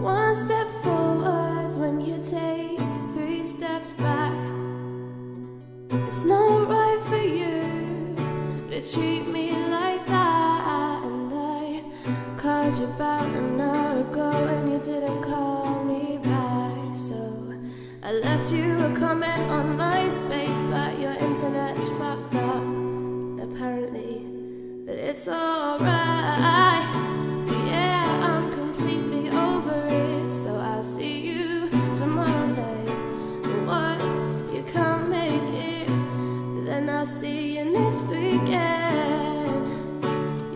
one step forwards when you take three steps back. It's not right for you to treat me like that. And I called you about an hour ago and you didn't call me back. So I left you a comment on MySpace, but your internet's I'll see you next weekend.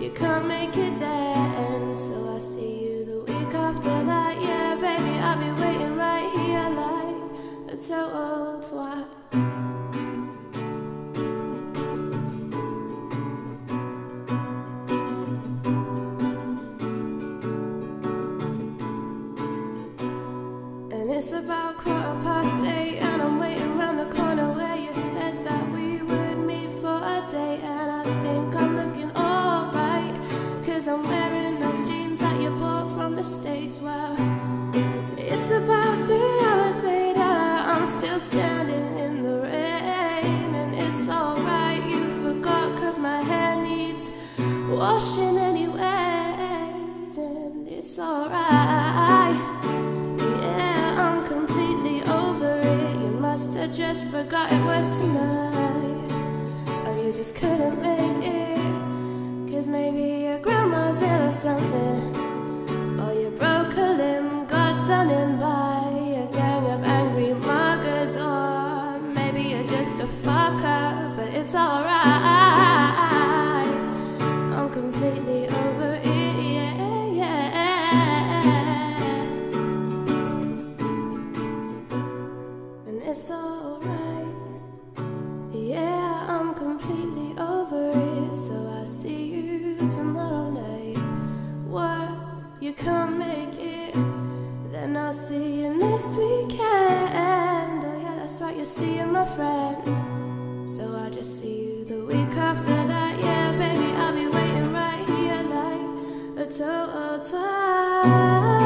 You can't make it then. So I'll see you the week after that. Yeah, baby, I'll be waiting right here like a total twat. And it's about quarter past eight, cause I'm wearing those jeans that you bought from the States. Well, it's about three hours later, I'm still standing in the rain. And it's alright, you forgot, cause my hair needs washing anyways. And it's alright. Yeah, I'm completely over it. You must have just forgot it was tonight. Or you just couldn't make it. Cause maybe your grandma's ill or something. Or you broke a limb, got done in You can't make it? Then I'll see you next weekend. Oh, yeah, that's right, you're seeing my friend. So I'll just see you the week after that. Yeah, baby, I'll be waiting right here like a total twat.